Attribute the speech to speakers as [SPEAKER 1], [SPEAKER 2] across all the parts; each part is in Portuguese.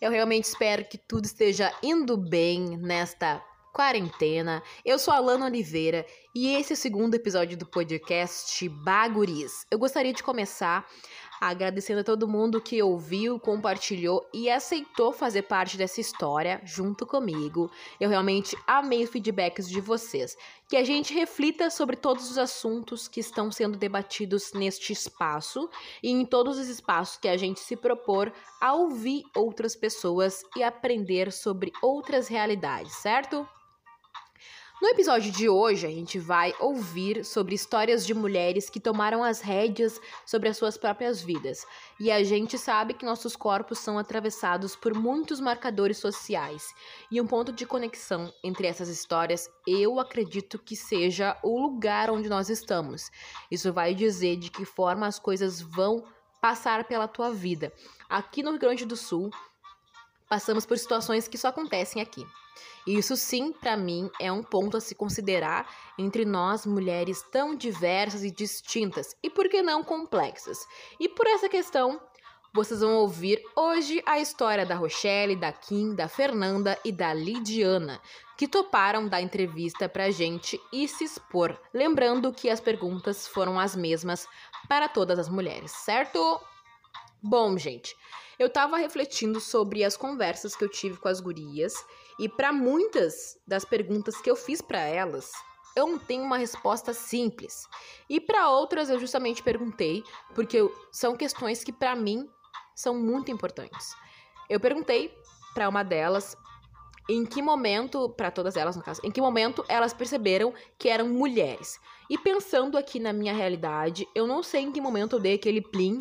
[SPEAKER 1] Eu realmente espero que tudo esteja indo bem nesta quarentena. Eu sou a Lana Oliveira e esse é o segundo episódio do podcast Baguris. Eu gostaria de começar agradecendo a todo mundo que ouviu, compartilhou e aceitou fazer parte dessa história junto comigo. Eu realmente amei os feedbacks de vocês. Que a gente reflita sobre todos os assuntos que estão sendo debatidos neste espaço e em todos os espaços que a gente se propor a ouvir outras pessoas e aprender sobre outras realidades, certo? No episódio de hoje, a gente vai ouvir sobre histórias de mulheres que tomaram as rédeas sobre as suas próprias vidas. E a gente sabe que nossos corpos são atravessados por muitos marcadores sociais. E um ponto de conexão entre essas histórias, eu acredito que seja o lugar onde nós estamos. Isso vai dizer de que forma as coisas vão passar pela tua vida. Aqui no Rio Grande do Sul, passamos por situações que só acontecem aqui. Isso sim, para mim, é um ponto a se considerar entre nós mulheres tão diversas e distintas e por que não complexas. E por essa questão, vocês vão ouvir hoje a história da Rochelle, da Kim, da Fernanda e da Lidiana, que toparam dar entrevista pra gente e se expor. Lembrando que as perguntas foram as mesmas para todas as mulheres, certo? Bom, gente, eu tava refletindo sobre as conversas que eu tive com as gurias e para muitas das perguntas que eu fiz para elas, eu não tenho uma resposta simples. E para outras eu justamente perguntei, porque são questões que para mim são muito importantes. Eu perguntei para uma delas em que momento, para todas elas no caso, em que momento elas perceberam que eram mulheres. E pensando aqui na minha realidade, eu não sei em que momento eu dei aquele plim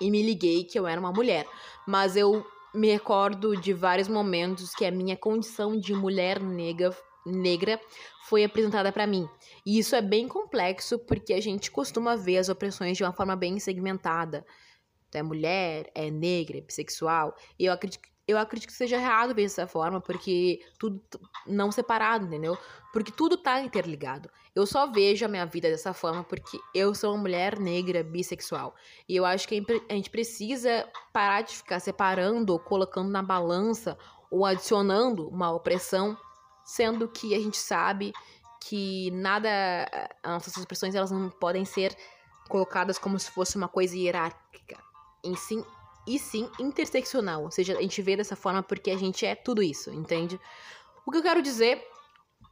[SPEAKER 1] e me liguei que eu era uma mulher, mas eu me recordo de vários momentos que a minha condição de mulher negra, negra foi apresentada para mim. E isso é bem complexo porque a gente costuma ver as opressões de uma forma bem segmentada. é mulher, é negra, é bissexual. E eu acredito eu acredito que seja errado ver dessa forma, porque tudo não separado, entendeu? Porque tudo tá interligado. Eu só vejo a minha vida dessa forma porque eu sou uma mulher negra bissexual. E eu acho que a gente precisa parar de ficar separando ou colocando na balança ou adicionando uma opressão, sendo que a gente sabe que nada as nossas expressões elas não podem ser colocadas como se fosse uma coisa hierárquica. Em sim, e sim interseccional. Ou seja, a gente vê dessa forma porque a gente é tudo isso, entende? O que eu quero dizer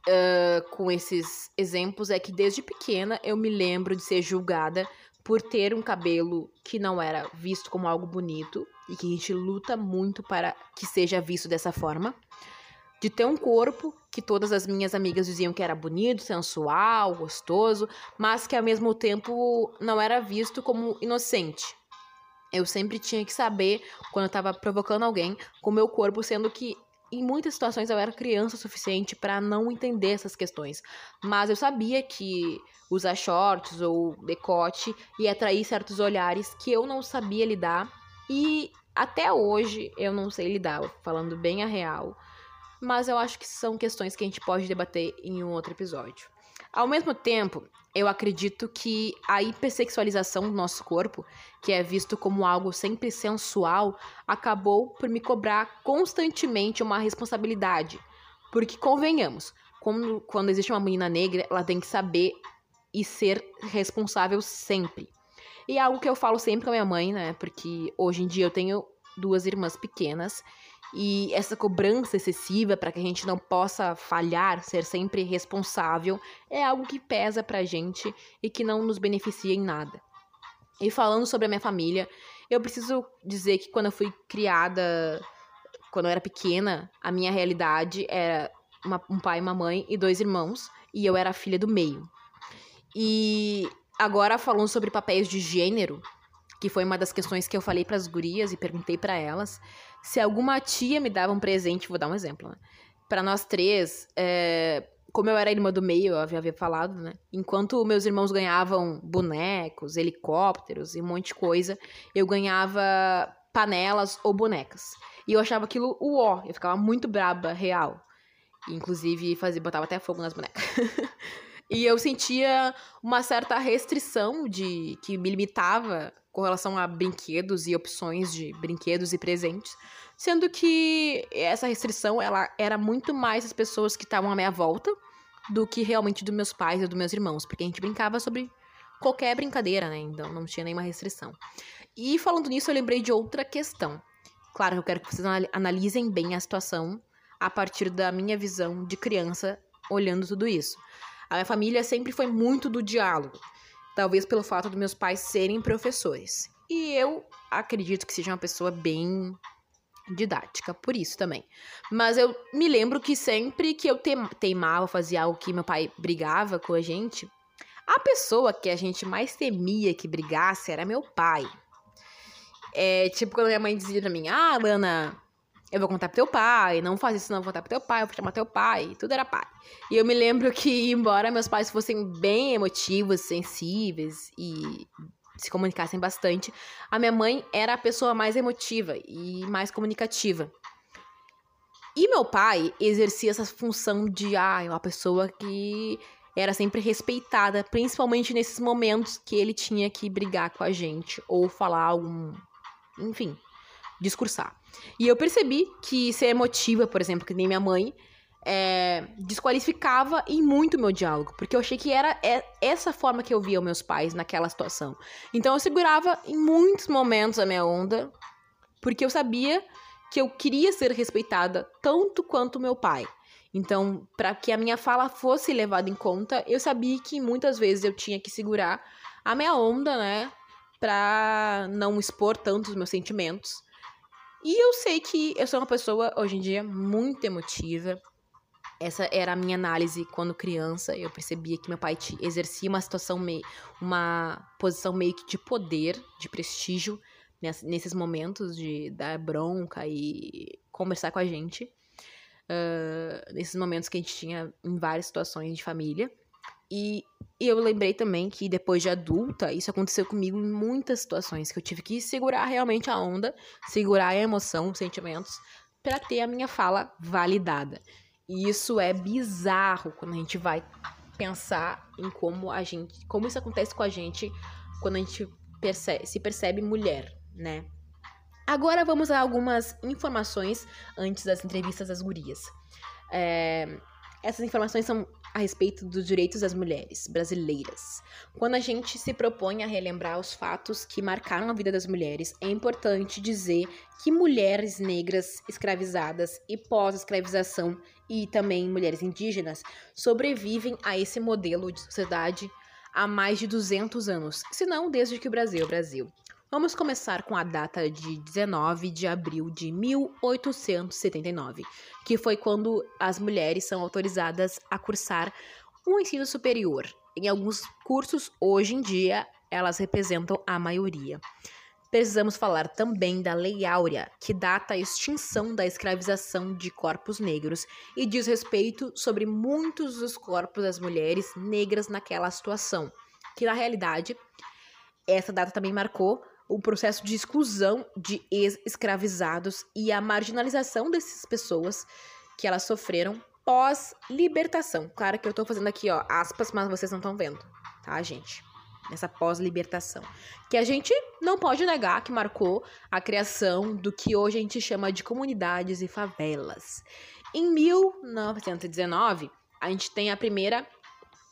[SPEAKER 1] uh, com esses exemplos é que desde pequena eu me lembro de ser julgada por ter um cabelo que não era visto como algo bonito e que a gente luta muito para que seja visto dessa forma. De ter um corpo que todas as minhas amigas diziam que era bonito, sensual, gostoso, mas que ao mesmo tempo não era visto como inocente. Eu sempre tinha que saber quando eu tava provocando alguém com o meu corpo, sendo que em muitas situações eu era criança o suficiente para não entender essas questões. Mas eu sabia que usar shorts ou decote ia atrair certos olhares que eu não sabia lidar e até hoje eu não sei lidar, falando bem a real. Mas eu acho que são questões que a gente pode debater em um outro episódio. Ao mesmo tempo, eu acredito que a hipersexualização do nosso corpo, que é visto como algo sempre sensual, acabou por me cobrar constantemente uma responsabilidade. Porque, convenhamos, quando, quando existe uma menina negra, ela tem que saber e ser responsável sempre. E é algo que eu falo sempre com a minha mãe, né? Porque hoje em dia eu tenho duas irmãs pequenas e essa cobrança excessiva para que a gente não possa falhar, ser sempre responsável, é algo que pesa pra gente e que não nos beneficia em nada. E falando sobre a minha família, eu preciso dizer que quando eu fui criada, quando eu era pequena, a minha realidade era uma, um pai, uma mãe e dois irmãos, e eu era a filha do meio. E agora falando sobre papéis de gênero, que foi uma das questões que eu falei para as gurias e perguntei para elas se alguma tia me dava um presente, vou dar um exemplo, né? para nós três, é, como eu era irmã do meio, eu havia, havia falado, né? Enquanto meus irmãos ganhavam bonecos, helicópteros e um monte de coisa, eu ganhava panelas ou bonecas. E eu achava aquilo o ó, eu ficava muito braba, real. Inclusive, fazia, botava até fogo nas bonecas. e eu sentia uma certa restrição de que me limitava com relação a brinquedos e opções de brinquedos e presentes, sendo que essa restrição ela era muito mais as pessoas que estavam à minha volta do que realmente dos meus pais e dos meus irmãos, porque a gente brincava sobre qualquer brincadeira, né? Então não tinha nenhuma restrição. E falando nisso, eu lembrei de outra questão. Claro, eu quero que vocês analisem bem a situação a partir da minha visão de criança olhando tudo isso. A minha família sempre foi muito do diálogo, talvez pelo fato de meus pais serem professores. E eu acredito que seja uma pessoa bem didática, por isso também. Mas eu me lembro que sempre que eu teimava, fazia algo que meu pai brigava com a gente, a pessoa que a gente mais temia que brigasse era meu pai. É, tipo, quando minha mãe dizia pra mim, ah, Lana, eu vou contar pro teu pai, não faz isso não, vou contar pro teu pai, eu vou chamar teu pai, tudo era pai. E eu me lembro que, embora meus pais fossem bem emotivos, sensíveis e se comunicassem bastante, a minha mãe era a pessoa mais emotiva e mais comunicativa. E meu pai exercia essa função de, ah, uma pessoa que era sempre respeitada, principalmente nesses momentos que ele tinha que brigar com a gente ou falar algum enfim, discursar. E eu percebi que ser emotiva, por exemplo, que nem minha mãe, é, desqualificava em muito meu diálogo, porque eu achei que era é, essa forma que eu via meus pais naquela situação. Então eu segurava em muitos momentos a minha onda, porque eu sabia que eu queria ser respeitada tanto quanto meu pai. Então, para que a minha fala fosse levada em conta, eu sabia que muitas vezes eu tinha que segurar a minha onda, né? para não expor tanto os meus sentimentos. E eu sei que eu sou uma pessoa, hoje em dia, muito emotiva. Essa era a minha análise quando criança. Eu percebia que meu pai exercia uma situação meio. uma posição meio que de poder, de prestígio, nesses momentos de dar bronca e conversar com a gente. Uh, nesses momentos que a gente tinha em várias situações de família. E, eu lembrei também que depois de adulta, isso aconteceu comigo em muitas situações, que eu tive que segurar realmente a onda, segurar a emoção, os sentimentos, para ter a minha fala validada. E isso é bizarro quando a gente vai pensar em como a gente, como isso acontece com a gente quando a gente percebe, se percebe mulher, né? Agora vamos a algumas informações antes das entrevistas das gurias. É, essas informações são a respeito dos direitos das mulheres brasileiras. Quando a gente se propõe a relembrar os fatos que marcaram a vida das mulheres, é importante dizer que mulheres negras escravizadas e pós-escravização e também mulheres indígenas sobrevivem a esse modelo de sociedade há mais de 200 anos, se não desde que o Brasil é o Brasil. Vamos começar com a data de 19 de abril de 1879, que foi quando as mulheres são autorizadas a cursar um ensino superior. Em alguns cursos, hoje em dia, elas representam a maioria. Precisamos falar também da Lei Áurea, que data a extinção da escravização de corpos negros e diz respeito sobre muitos dos corpos das mulheres negras naquela situação, que na realidade essa data também marcou o processo de exclusão de ex-escravizados e a marginalização dessas pessoas que elas sofreram pós-libertação. Claro que eu tô fazendo aqui, ó, aspas, mas vocês não estão vendo, tá, gente? Nessa pós-libertação. Que a gente não pode negar que marcou a criação do que hoje a gente chama de comunidades e favelas. Em 1919, a gente tem a primeira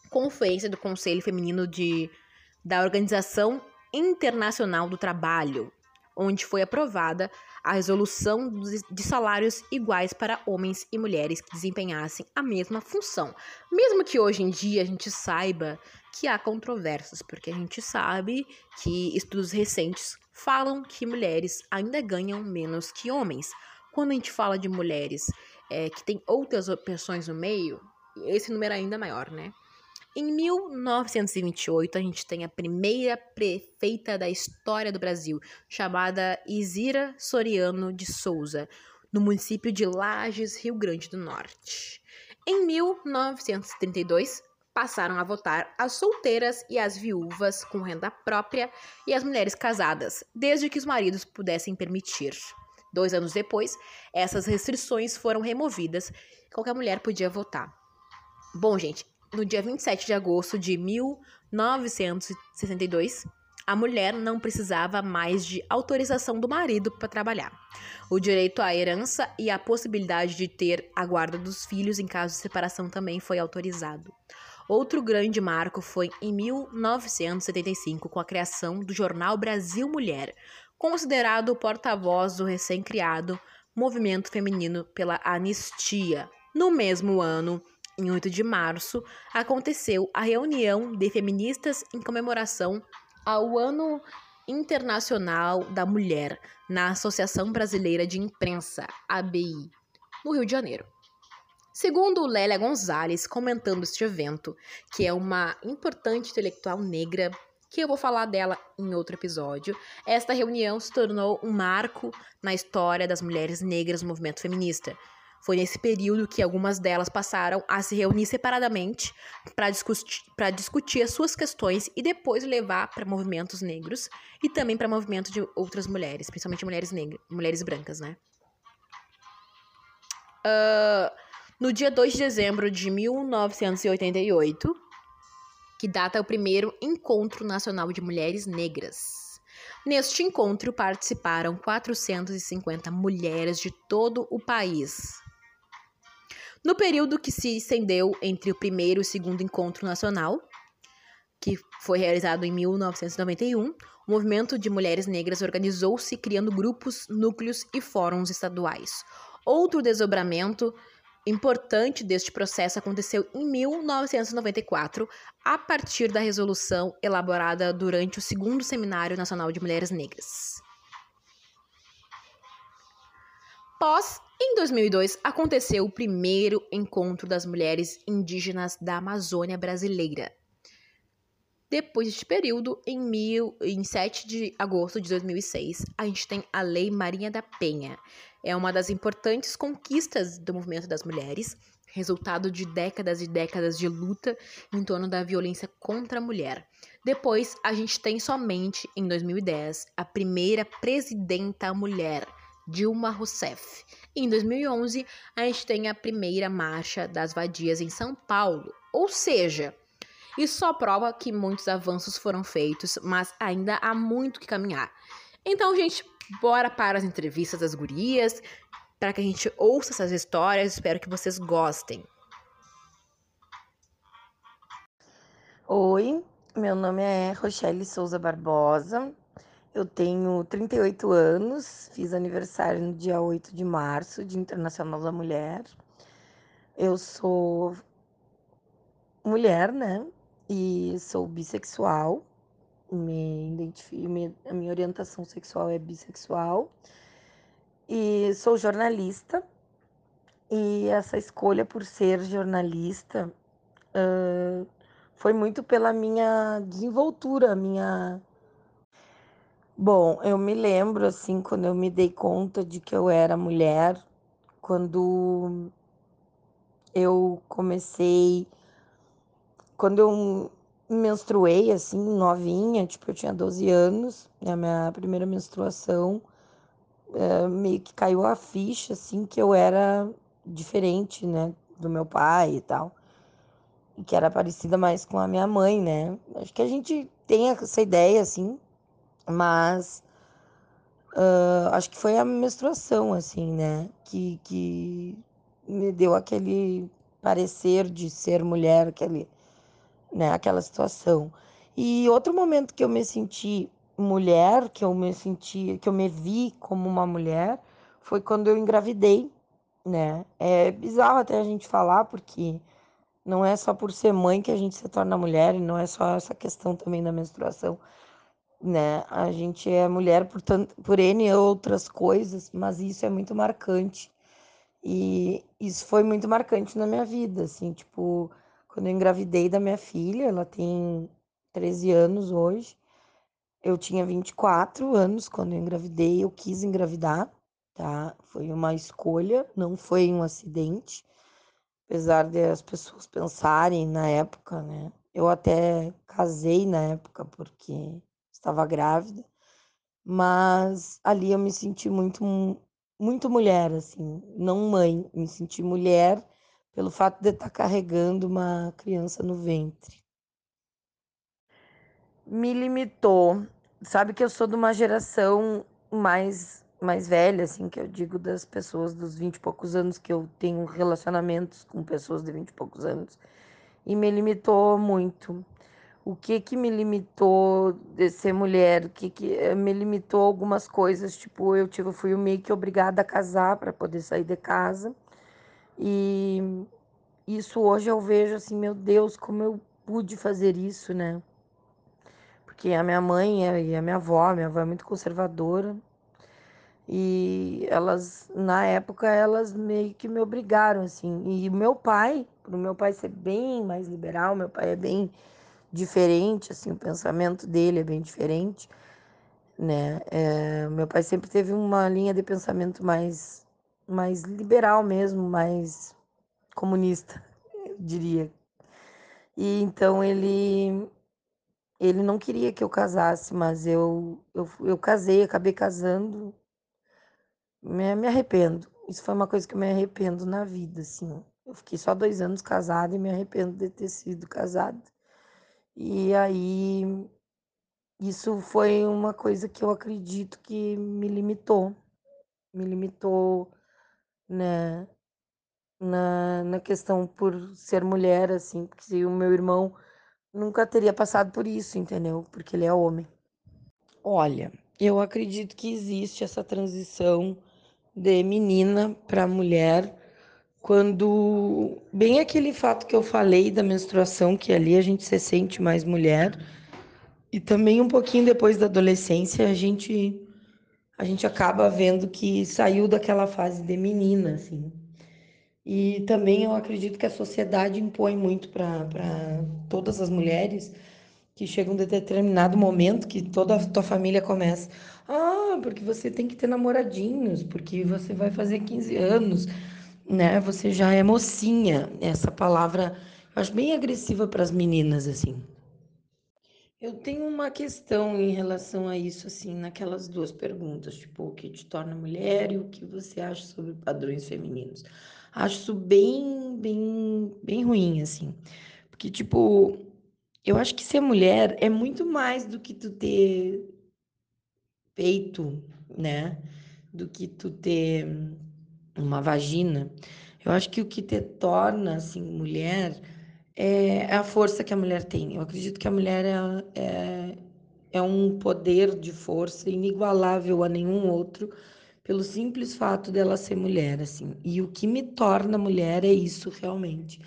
[SPEAKER 1] conferência do Conselho Feminino de, da Organização Internacional do Trabalho, onde foi aprovada a resolução de salários iguais para homens e mulheres que desempenhassem a mesma função. Mesmo que hoje em dia a gente saiba que há controvérsias, porque a gente sabe que estudos recentes falam que mulheres ainda ganham menos que homens. Quando a gente fala de mulheres é, que têm outras opções no meio, esse número é ainda maior, né? Em 1928, a gente tem a primeira prefeita da história do Brasil, chamada Isira Soriano de Souza. no município de Lages, Rio Grande do Norte. Em 1932, passaram a votar as solteiras e as viúvas com renda própria e as mulheres casadas, desde que os maridos pudessem permitir. Dois anos depois, essas restrições foram removidas qualquer mulher podia votar. Bom, gente, no dia 27 de agosto de 1962, a mulher não precisava mais de autorização do marido para trabalhar. O direito à herança e a possibilidade de ter a guarda dos filhos em caso de separação também foi autorizado. Outro grande marco foi em 1975, com a criação do jornal Brasil Mulher, considerado o porta-voz do recém-criado movimento feminino pela anistia. No mesmo ano, em 8 de março, aconteceu a reunião de feministas em comemoração ao Ano Internacional da Mulher na Associação Brasileira de Imprensa, ABI, no Rio de Janeiro. Segundo Lélia Gonzalez, comentando este evento, que é uma importante intelectual negra, que eu vou falar dela em outro episódio, esta reunião se tornou um marco na história das mulheres negras no movimento feminista. Foi nesse período que algumas delas passaram a se reunir separadamente para discutir, discutir as suas questões e depois levar para movimentos negros e também para movimentos de outras mulheres, principalmente mulheres negras, mulheres brancas, né? Uh, no dia 2 de dezembro de 1988, que data o primeiro Encontro Nacional de Mulheres Negras. Neste encontro participaram 450 mulheres de todo o país. No período que se estendeu entre o primeiro e o segundo encontro nacional, que foi realizado em 1991, o movimento de mulheres negras organizou-se criando grupos, núcleos e fóruns estaduais. Outro desdobramento importante deste processo aconteceu em 1994, a partir da resolução elaborada durante o segundo Seminário Nacional de Mulheres Negras. Pós, em 2002, aconteceu o primeiro encontro das mulheres indígenas da Amazônia brasileira. Depois deste período, em, mil, em 7 de agosto de 2006, a gente tem a Lei Marinha da Penha, é uma das importantes conquistas do movimento das mulheres, resultado de décadas e décadas de luta em torno da violência contra a mulher. Depois, a gente tem somente, em 2010, a primeira presidenta mulher, Dilma Rousseff. Em 2011, a gente tem a primeira marcha das vadias em São Paulo. Ou seja, isso só prova que muitos avanços foram feitos, mas ainda há muito que caminhar. Então, gente, bora para as entrevistas das gurias, para que a gente ouça essas histórias. Espero que vocês gostem.
[SPEAKER 2] Oi, meu nome é Rochelle Souza Barbosa. Eu tenho 38 anos, fiz aniversário no dia 8 de março, Dia Internacional da Mulher. Eu sou mulher, né? E sou bissexual me identifico, a minha orientação sexual é bissexual e sou jornalista. E essa escolha por ser jornalista uh, foi muito pela minha desenvoltura, minha. Bom, eu me lembro assim quando eu me dei conta de que eu era mulher, quando eu comecei, quando eu menstruei assim, novinha, tipo, eu tinha 12 anos, né, a minha primeira menstruação, é, meio que caiu a ficha, assim, que eu era diferente, né, do meu pai e tal, e que era parecida mais com a minha mãe, né, acho que a gente tem essa ideia, assim, mas uh, acho que foi a menstruação, assim, né, que, que me deu aquele parecer de ser mulher, aquele né, aquela situação. E outro momento que eu me senti mulher, que eu me senti, que eu me vi como uma mulher, foi quando eu engravidei, né? É bizarro até a gente falar, porque não é só por ser mãe que a gente se torna mulher, e não é só essa questão também da menstruação, né? A gente é mulher por, tanto, por N outras coisas, mas isso é muito marcante. E isso foi muito marcante na minha vida, assim, tipo, quando eu engravidei da minha filha, ela tem 13 anos hoje. Eu tinha 24 anos quando eu engravidei, eu quis engravidar, tá? Foi uma escolha, não foi um acidente, apesar de as pessoas pensarem na época, né? Eu até casei na época porque estava grávida, mas ali eu me senti muito muito mulher assim, não mãe, me senti mulher pelo fato de estar carregando uma criança no ventre. Me limitou. Sabe que eu sou de uma geração mais mais velha, assim, que eu digo das pessoas dos 20 e poucos anos que eu tenho relacionamentos com pessoas de 20 e poucos anos. E me limitou muito. O que que me limitou de ser mulher? O que que eh, me limitou algumas coisas, tipo, eu tive fui meio que obrigada a casar para poder sair de casa. E isso hoje eu vejo assim, meu Deus, como eu pude fazer isso, né? Porque a minha mãe e a minha avó, minha avó é muito conservadora, e elas, na época, elas meio que me obrigaram, assim. E meu pai, pro meu pai ser bem mais liberal, meu pai é bem diferente, assim, o pensamento dele é bem diferente, né? É, meu pai sempre teve uma linha de pensamento mais, mais liberal mesmo, mais comunista, eu diria. E então ele ele não queria que eu casasse, mas eu, eu, eu casei, acabei casando me, me arrependo. Isso foi uma coisa que eu me arrependo na vida, assim. Eu fiquei só dois anos casada e me arrependo de ter sido casada. E aí, isso foi uma coisa que eu acredito que me limitou. Me limitou, né, na, na questão por ser mulher, assim, porque o meu irmão nunca teria passado por isso, entendeu? Porque ele é homem. Olha, eu acredito que existe essa transição de menina para mulher, quando bem aquele fato que eu falei da menstruação, que ali a gente se sente mais mulher, e também um pouquinho depois da adolescência a gente a gente acaba vendo que saiu daquela fase de menina, assim. E também eu acredito que a sociedade impõe muito para todas as mulheres que chega um determinado momento que toda a tua família começa. Ah, porque você tem que ter namoradinhos, porque você vai fazer 15 anos, né? Você já é mocinha. Essa palavra eu acho bem agressiva para as meninas, assim. Eu tenho uma questão em relação a isso, assim, naquelas duas perguntas, tipo, o que te torna mulher e o que você acha sobre padrões femininos. Acho isso bem, bem, bem ruim, assim. Porque, tipo, eu acho que ser mulher é muito mais do que tu ter peito, né? Do que tu ter uma vagina. Eu acho que o que te torna assim mulher é a força que a mulher tem. Eu acredito que a mulher é, é, é um poder de força inigualável a nenhum outro pelo simples fato dela ser mulher, assim. E o que me torna mulher é isso realmente.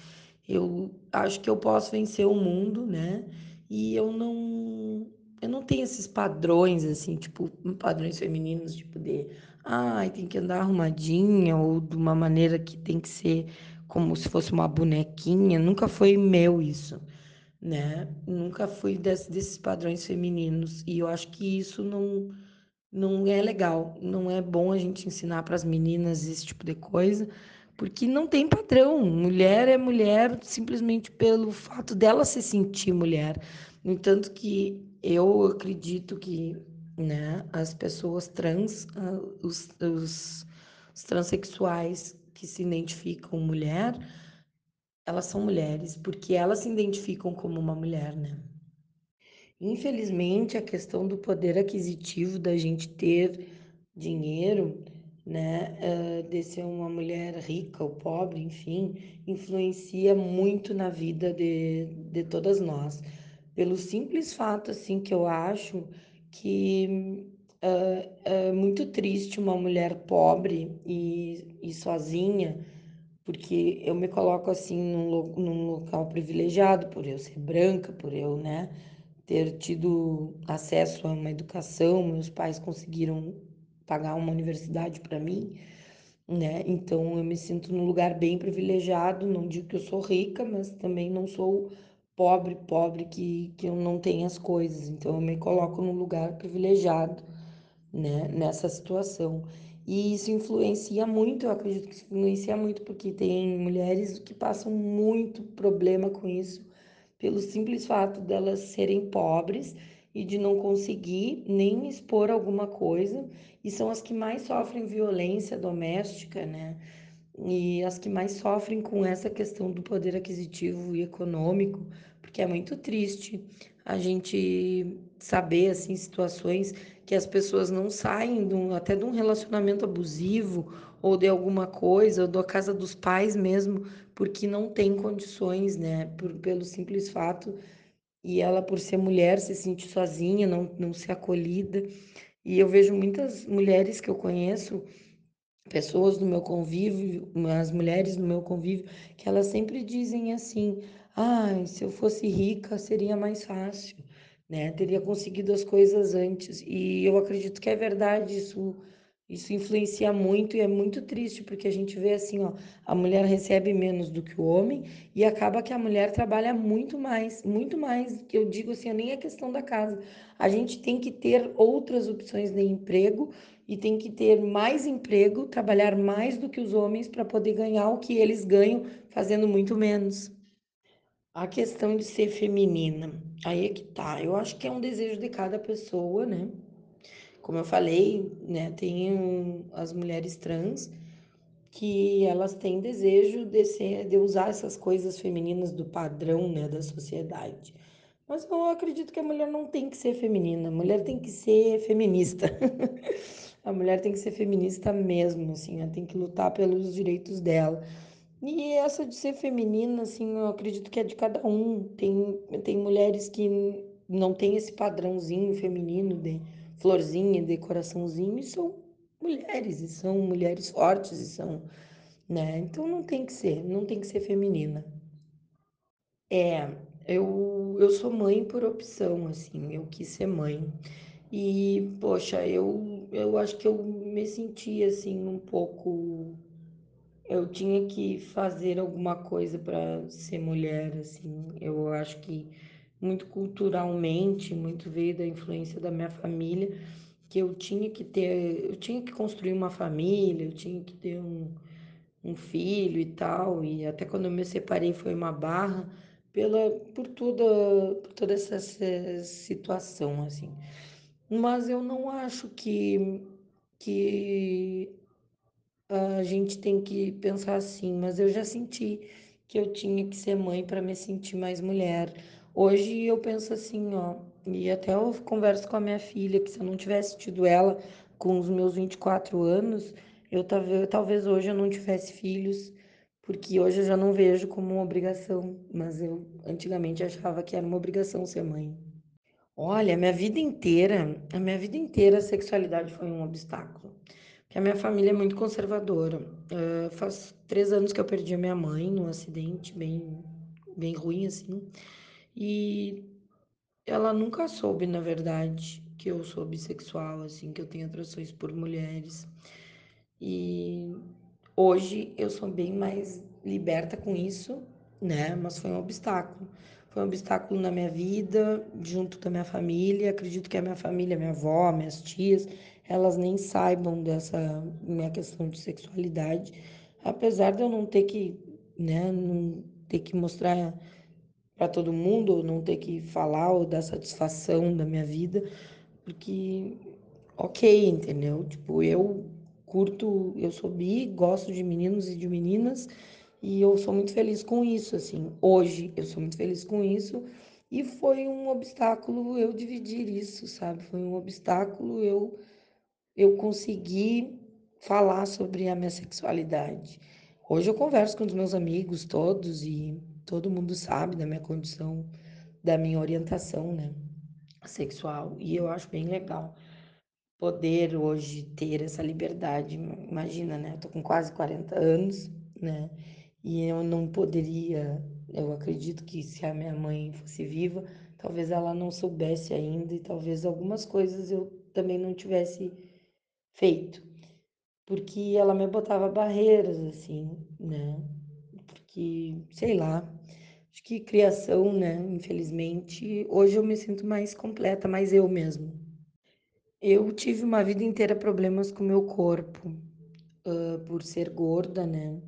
[SPEAKER 2] Eu acho que eu posso vencer o mundo, né? E eu não eu não tenho esses padrões assim, tipo, padrões femininos, tipo de, ai, tem que andar arrumadinha ou de uma maneira que tem que ser como se fosse uma bonequinha. Nunca foi meu isso, né? Nunca fui desse, desses padrões femininos e eu acho que isso não não é legal, não é bom a gente ensinar para as meninas esse tipo de coisa, porque não tem padrão. Mulher é mulher simplesmente pelo fato dela se sentir mulher. No entanto que eu acredito que né, as pessoas trans, ah, os, os, os transexuais que se identificam mulher, elas são mulheres porque elas se identificam como uma mulher, né? Infelizmente, a questão do poder aquisitivo da gente ter dinheiro, né, uh, de ser uma mulher rica ou pobre, enfim, influencia muito na vida de, de todas nós. Pelo simples fato, assim, que eu acho que uh, é muito triste uma mulher pobre e, e sozinha, porque eu me coloco assim num, num local privilegiado por eu ser branca, por eu, né, ter tido acesso a uma educação, meus pais conseguiram pagar uma universidade para mim, né? Então eu me sinto num lugar bem privilegiado, não digo que eu sou rica, mas também não sou pobre, pobre que, que eu não tenho as coisas. Então eu me coloco num lugar privilegiado, né, nessa situação. E isso influencia muito, eu acredito que influencia muito, porque tem mulheres que passam muito problema com isso, pelo simples fato delas serem pobres e de não conseguir nem expor alguma coisa, e são as que mais sofrem violência doméstica, né? E as que mais sofrem com essa questão do poder aquisitivo e econômico, porque é muito triste a gente saber assim situações que as pessoas não saem de um, até de um relacionamento abusivo ou de alguma coisa, ou da casa dos pais mesmo, porque não tem condições, né? Por, pelo simples fato e ela por ser mulher se sentir sozinha, não, não ser acolhida. E eu vejo muitas mulheres que eu conheço pessoas do meu convívio, as mulheres do meu convívio, que elas sempre dizem assim: "Ai, se eu fosse rica seria mais fácil, né? Teria conseguido as coisas antes". E eu acredito que é verdade isso. Isso influencia muito e é muito triste, porque a gente vê assim, ó, a mulher recebe menos do que o homem e acaba que a mulher trabalha muito mais, muito mais, que eu digo assim, nem é questão da casa. A gente tem que ter outras opções de emprego e tem que ter mais emprego, trabalhar mais do que os homens para poder ganhar o que eles ganham fazendo muito menos. A questão de ser feminina, aí é que tá. Eu acho que é um desejo de cada pessoa, né? Como eu falei, né, tem um, as mulheres trans que elas têm desejo de, ser, de usar essas coisas femininas do padrão, né, da sociedade. Mas eu acredito que a mulher não tem que ser feminina, a mulher tem que ser feminista. a mulher tem que ser feminista mesmo, assim, ela tem que lutar pelos direitos dela. E essa de ser feminina, assim, eu acredito que é de cada um. Tem, tem mulheres que não tem esse padrãozinho feminino de florzinha, de coraçãozinho, e são mulheres, e são mulheres fortes, e são, né? Então não tem que ser, não tem que ser feminina. É, eu, eu sou mãe por opção, assim, eu quis ser mãe. E, poxa, eu, eu acho que eu me senti, assim, um pouco. Eu tinha que fazer alguma coisa para ser mulher, assim. Eu acho que muito culturalmente, muito veio da influência da minha família, que eu tinha que ter, eu tinha que construir uma família, eu tinha que ter um, um filho e tal. E até quando eu me separei foi uma barra pela, por toda, por toda essa, essa situação, assim. Mas eu não acho que, que a gente tem que pensar assim, mas eu já senti que eu tinha que ser mãe para me sentir mais mulher. Hoje eu penso assim, ó, e até eu converso com a minha filha, que se eu não tivesse tido ela com os meus 24 anos, eu talvez, hoje eu não tivesse filhos, porque hoje eu já não vejo como uma obrigação, mas eu antigamente achava que era uma obrigação ser mãe. Olha, minha vida inteira, a minha vida inteira a sexualidade foi um obstáculo. Porque a minha família é muito conservadora. Eh, faz três anos que eu perdi a minha mãe num acidente bem, bem ruim, assim. E ela nunca soube, na verdade, que eu sou bissexual, assim, que eu tenho atrações por mulheres. E hoje eu sou bem mais liberta com isso, né? Mas foi um obstáculo. Foi um obstáculo na minha vida, junto com a minha família. Acredito que a minha família, minha avó, minhas tias, elas nem saibam dessa minha questão de sexualidade, apesar de eu não ter que, né, não ter que mostrar para todo mundo, ou não ter que falar ou dar satisfação da minha vida, porque ok, entendeu? Tipo, eu curto, eu sou bi, gosto de meninos e de meninas, e eu sou muito feliz com isso, assim. Hoje eu sou muito feliz com isso, e foi um obstáculo eu dividir isso, sabe? Foi um obstáculo eu eu conseguir falar sobre a minha sexualidade. Hoje eu converso com os meus amigos todos e todo mundo sabe da minha condição, da minha orientação, né, sexual, e eu acho bem legal poder hoje ter essa liberdade. Imagina, né? Eu tô com quase 40 anos, né? E eu não poderia, eu acredito que se a minha mãe fosse viva, talvez ela não soubesse ainda e talvez algumas coisas eu também não tivesse feito, porque ela me botava barreiras assim, né? Porque, sei lá, acho que criação, né? Infelizmente, hoje eu me sinto mais completa, mais eu mesmo. Eu tive uma vida inteira problemas com meu corpo, uh, por ser gorda, né?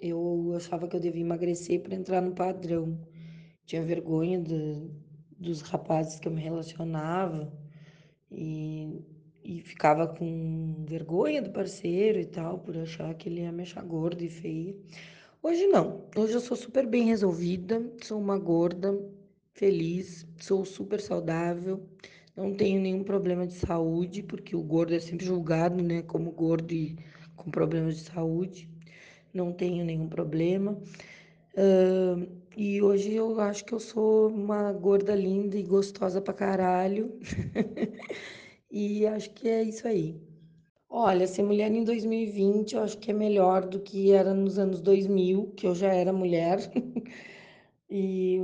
[SPEAKER 2] Eu achava que eu devia emagrecer para entrar no padrão. Tinha vergonha de, dos rapazes que eu me relacionava e, e ficava com vergonha do parceiro e tal, por achar que ele ia me achar gorda e feia. Hoje não. Hoje eu sou super bem resolvida, sou uma gorda, feliz, sou super saudável, não tenho nenhum problema de saúde, porque o gordo é sempre julgado, né, como gordo e com problemas de saúde. Não tenho nenhum problema. Uh, e hoje eu acho que eu sou uma gorda linda e gostosa pra caralho. e acho que é isso aí. Olha, ser mulher em 2020 eu acho que é melhor do que era nos anos 2000, que eu já era mulher. e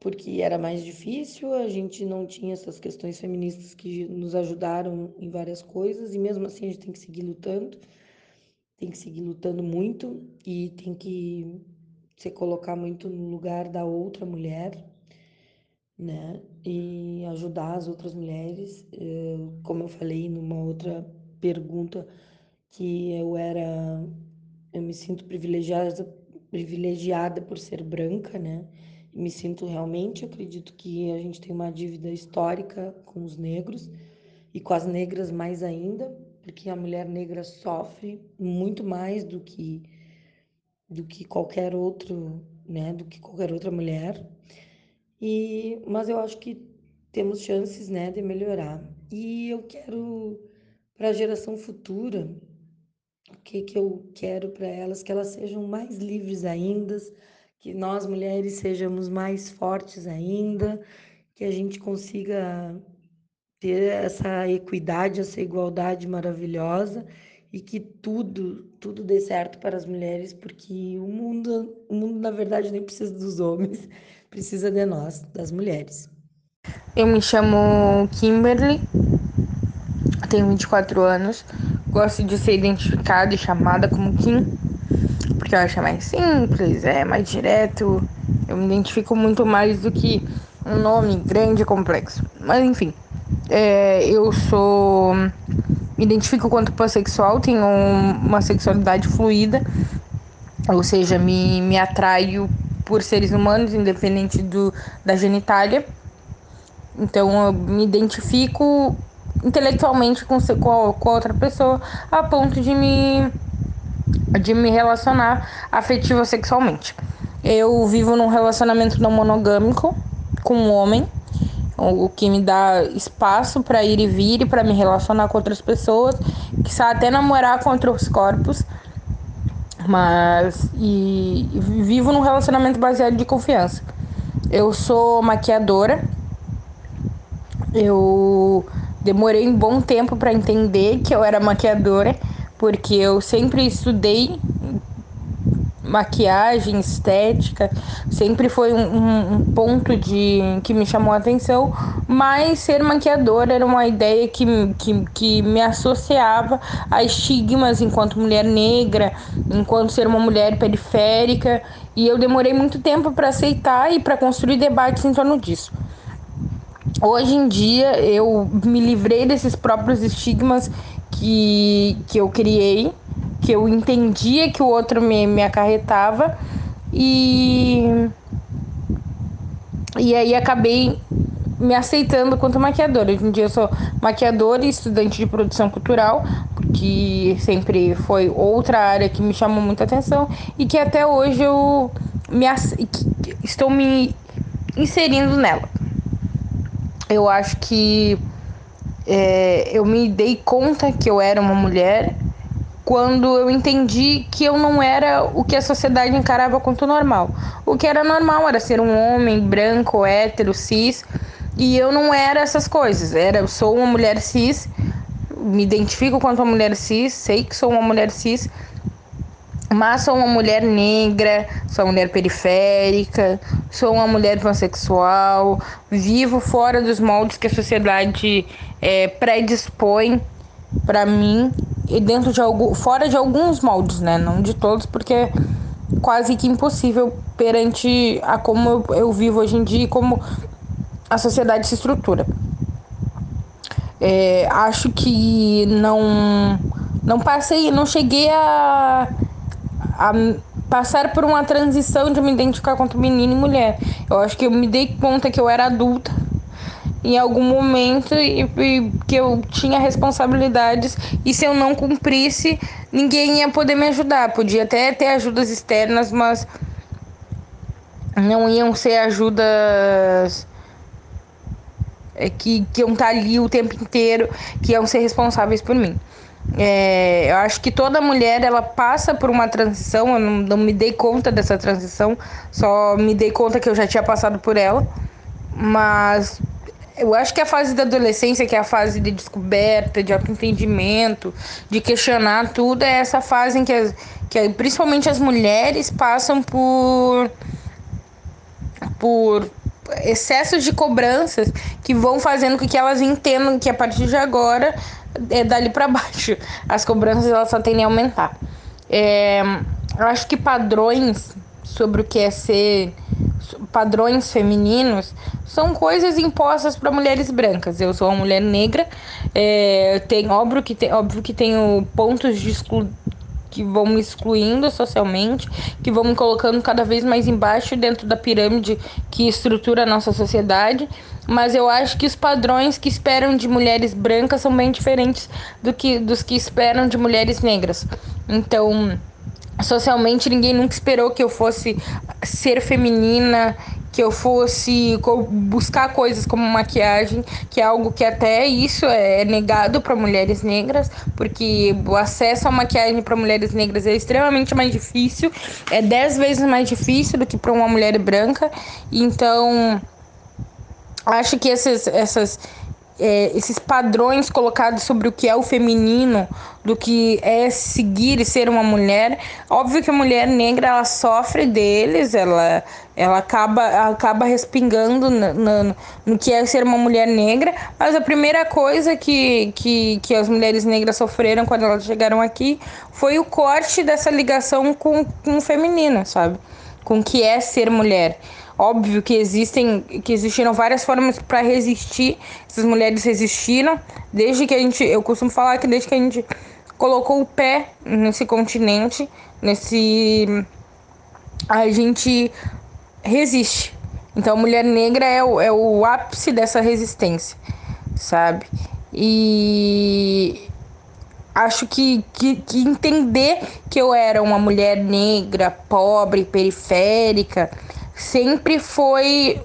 [SPEAKER 2] porque era mais difícil, a gente não tinha essas questões feministas que nos ajudaram em várias coisas, e mesmo assim a gente tem que seguir lutando, tem que seguir lutando muito e tem que se colocar muito no lugar da outra mulher, né? E ajudar as outras mulheres. Como eu falei numa outra pergunta, que eu era. Eu me sinto privilegiada, privilegiada por ser branca, né? me sinto realmente, acredito que a gente tem uma dívida histórica com os negros e com as negras mais ainda, porque a mulher negra sofre muito mais do que do que qualquer outro, né, do que qualquer outra mulher. E mas eu acho que temos chances, né, de melhorar. E eu quero para a geração futura, o que que eu quero para elas que elas sejam mais livres ainda, que nós mulheres sejamos mais fortes ainda, que a gente consiga ter essa equidade, essa igualdade maravilhosa e que tudo, tudo dê certo para as mulheres, porque o mundo, o mundo na verdade nem precisa dos homens, precisa de nós, das mulheres.
[SPEAKER 3] Eu me chamo Kimberly, tenho 24 anos, gosto de ser identificada e chamada como Kim porque eu acho mais simples, é mais direto. Eu me identifico muito mais do que um nome grande e complexo. Mas enfim, é, eu sou. Me identifico quanto pansexual, tenho uma sexualidade fluida, ou seja, me, me atraio por seres humanos, independente do, da genitália. Então eu me identifico intelectualmente com, com, com outra pessoa a ponto de me de me relacionar afetiva sexualmente. Eu vivo num relacionamento não monogâmico com um homem, o que me dá espaço para ir e vir e para me relacionar com outras pessoas, que sabe até namorar com outros corpos. Mas e, e vivo num relacionamento baseado de confiança. Eu sou maquiadora. Eu demorei um bom tempo para entender que eu era maquiadora porque eu sempre estudei maquiagem, estética, sempre foi um, um, ponto de que me chamou a atenção, mas ser maquiadora era uma ideia que, que, que me associava a estigmas enquanto mulher negra, enquanto ser uma mulher periférica, e eu demorei muito tempo para aceitar e para construir debates em torno disso. Hoje em dia eu me livrei desses próprios estigmas que, que eu criei, que eu entendia que o outro me, me acarretava e, e aí acabei me aceitando quanto maquiadora. Hoje em dia eu sou maquiadora e estudante de produção cultural, porque sempre foi outra área que me chamou muita atenção e que até hoje eu me, estou me inserindo nela. Eu acho que é, eu me dei conta que eu era uma mulher quando eu entendi que eu não era o que a sociedade encarava quanto normal. O que era normal era ser um homem branco, hétero, cis, e eu não era essas coisas. Era, eu sou uma mulher cis, me identifico quanto uma mulher cis, sei que sou uma mulher cis, mas sou uma mulher negra, sou uma mulher periférica, sou uma mulher pansexual, vivo fora dos moldes que a sociedade é, predispõe para mim e dentro de algo, fora de alguns moldes, né? Não de todos, porque é quase que impossível perante a como eu, vivo hoje em dia e como a sociedade se estrutura. É, acho que não não passei, não cheguei a, a passar por uma transição de me identificar quanto menina e mulher. Eu acho que eu me dei conta que eu era adulta em algum momento e, e, que eu tinha responsabilidades e se eu não cumprisse, ninguém ia poder me ajudar. Podia até ter ajudas externas, mas não iam ser ajudas é, que, que iam estar ali o tempo inteiro, que iam ser responsáveis por mim. É, eu acho que toda mulher ela passa por uma transição. Eu não, não, me dei conta dessa transição, só me dei conta que eu já tinha passado por ela. Mas eu acho que a fase da adolescência, que é a fase de descoberta, de autoentendimento, de questionar tudo, é essa fase em que, as, que principalmente as mulheres passam por por excessos de cobranças que vão fazendo com que elas entendam que a partir de agora é dali para baixo. As cobranças elas só tendem a aumentar. É, eu acho que padrões sobre o que é ser padrões femininos são coisas impostas para mulheres brancas. Eu sou uma mulher negra, é, tem óbvio que tem, óbvio que tenho pontos de exclu, que vão me excluindo socialmente, que vão me colocando cada vez mais embaixo dentro da pirâmide que estrutura a nossa sociedade. Mas eu acho que os padrões que esperam de mulheres brancas são bem diferentes do que dos que esperam de mulheres negras. Então, socialmente ninguém nunca esperou que eu fosse ser feminina, que eu fosse buscar coisas como maquiagem, que é algo que até isso é negado para mulheres negras, porque o acesso à maquiagem para mulheres negras é extremamente mais difícil, é dez vezes mais difícil do que para uma mulher branca. Então, acho que essas, essas é, esses padrões colocados sobre o que é o feminino, do que é seguir e ser uma mulher. Óbvio que a mulher negra ela sofre deles, ela, ela acaba, acaba respingando no, no, no que é ser uma mulher negra, mas a primeira coisa que, que, que as mulheres negras sofreram quando elas chegaram aqui foi o corte dessa ligação com, com o feminino, sabe? Com o que é ser mulher. Óbvio que existem, que existiram várias formas para resistir. Essas mulheres resistiram desde que a gente, eu costumo falar que desde que a gente colocou o pé nesse continente, nesse a gente resiste. Então, a mulher negra é o, é o ápice dessa resistência, sabe? E acho que, que, que, entender que eu era uma mulher negra, pobre, periférica, sempre foi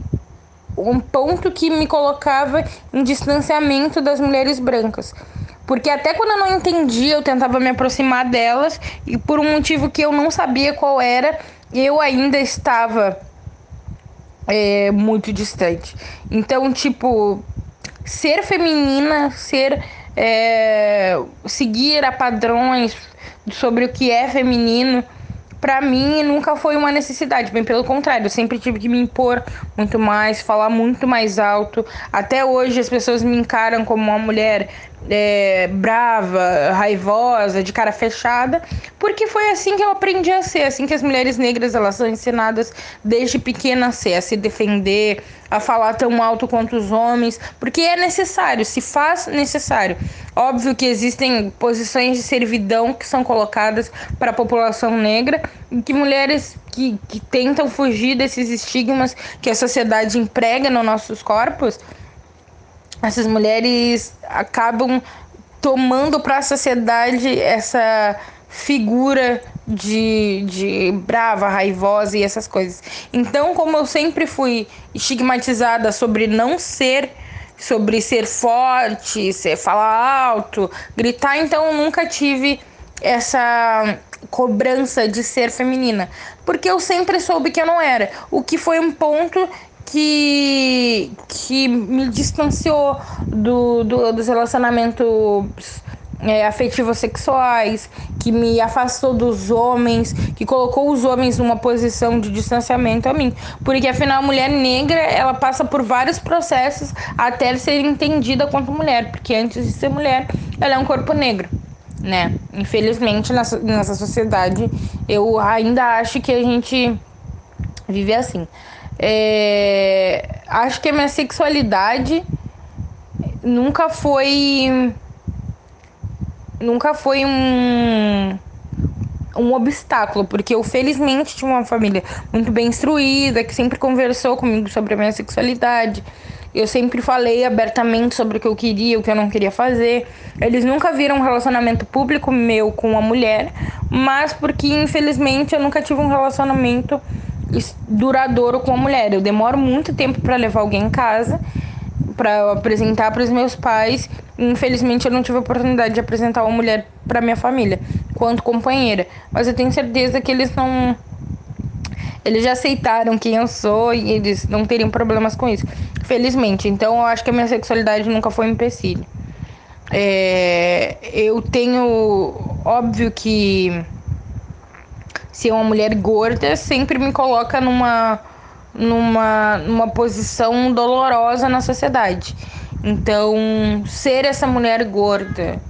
[SPEAKER 3] um ponto que me colocava em distanciamento das mulheres brancas. Porque até quando eu não entendia, eu tentava me aproximar delas e por um motivo que eu não sabia qual era, eu ainda estava é, muito distante. Então, tipo, ser feminina, ser é, seguir a padrões sobre o que é feminino para mim nunca foi uma necessidade, bem pelo contrário, eu sempre tive que me impor muito mais, falar muito mais alto. Até hoje as pessoas me encaram como uma mulher é, brava, raivosa, de cara fechada, porque foi assim que eu aprendi a ser, assim que as mulheres negras elas são ensinadas desde pequena a ser, a se defender, a falar tão alto quanto os homens, porque é necessário, se faz necessário. Óbvio que existem posições de servidão que são colocadas para a população negra e que mulheres que, que tentam fugir desses estigmas que a sociedade emprega nos nossos corpos essas mulheres acabam tomando para a sociedade essa figura de, de brava, raivosa e essas coisas. Então, como eu sempre fui estigmatizada sobre não ser, sobre ser forte, ser falar alto, gritar, então eu nunca tive essa cobrança de ser feminina, porque eu sempre soube que eu não era, o que foi um ponto que, que me distanciou do, do dos relacionamentos é, afetivos sexuais, que me afastou dos homens, que colocou os homens numa posição de distanciamento a mim. Porque afinal a mulher negra, ela passa por vários processos até ser entendida quanto mulher, porque antes de ser mulher, ela é um corpo negro. Né? Infelizmente, nessa, nessa sociedade, eu ainda acho que a gente vive assim. É, acho que a minha sexualidade nunca foi nunca foi um um obstáculo, porque eu felizmente tinha uma família muito bem instruída, que sempre conversou comigo sobre a minha sexualidade. Eu sempre falei abertamente sobre o que eu queria, o que eu não queria fazer. Eles nunca viram um relacionamento público meu com uma mulher, mas porque infelizmente eu nunca tive um relacionamento duradouro com a mulher. Eu demoro muito tempo para levar alguém em casa para apresentar para os meus pais. Infelizmente, eu não tive a oportunidade de apresentar uma mulher para minha família, quanto companheira. Mas eu tenho certeza que eles não. Eles já aceitaram quem eu sou e eles não teriam problemas com isso. Felizmente. Então, eu acho que a minha sexualidade nunca foi um empecilho. É, eu tenho. Óbvio que. Ser uma mulher gorda sempre me coloca numa numa, numa posição dolorosa na sociedade. Então, ser essa mulher gorda,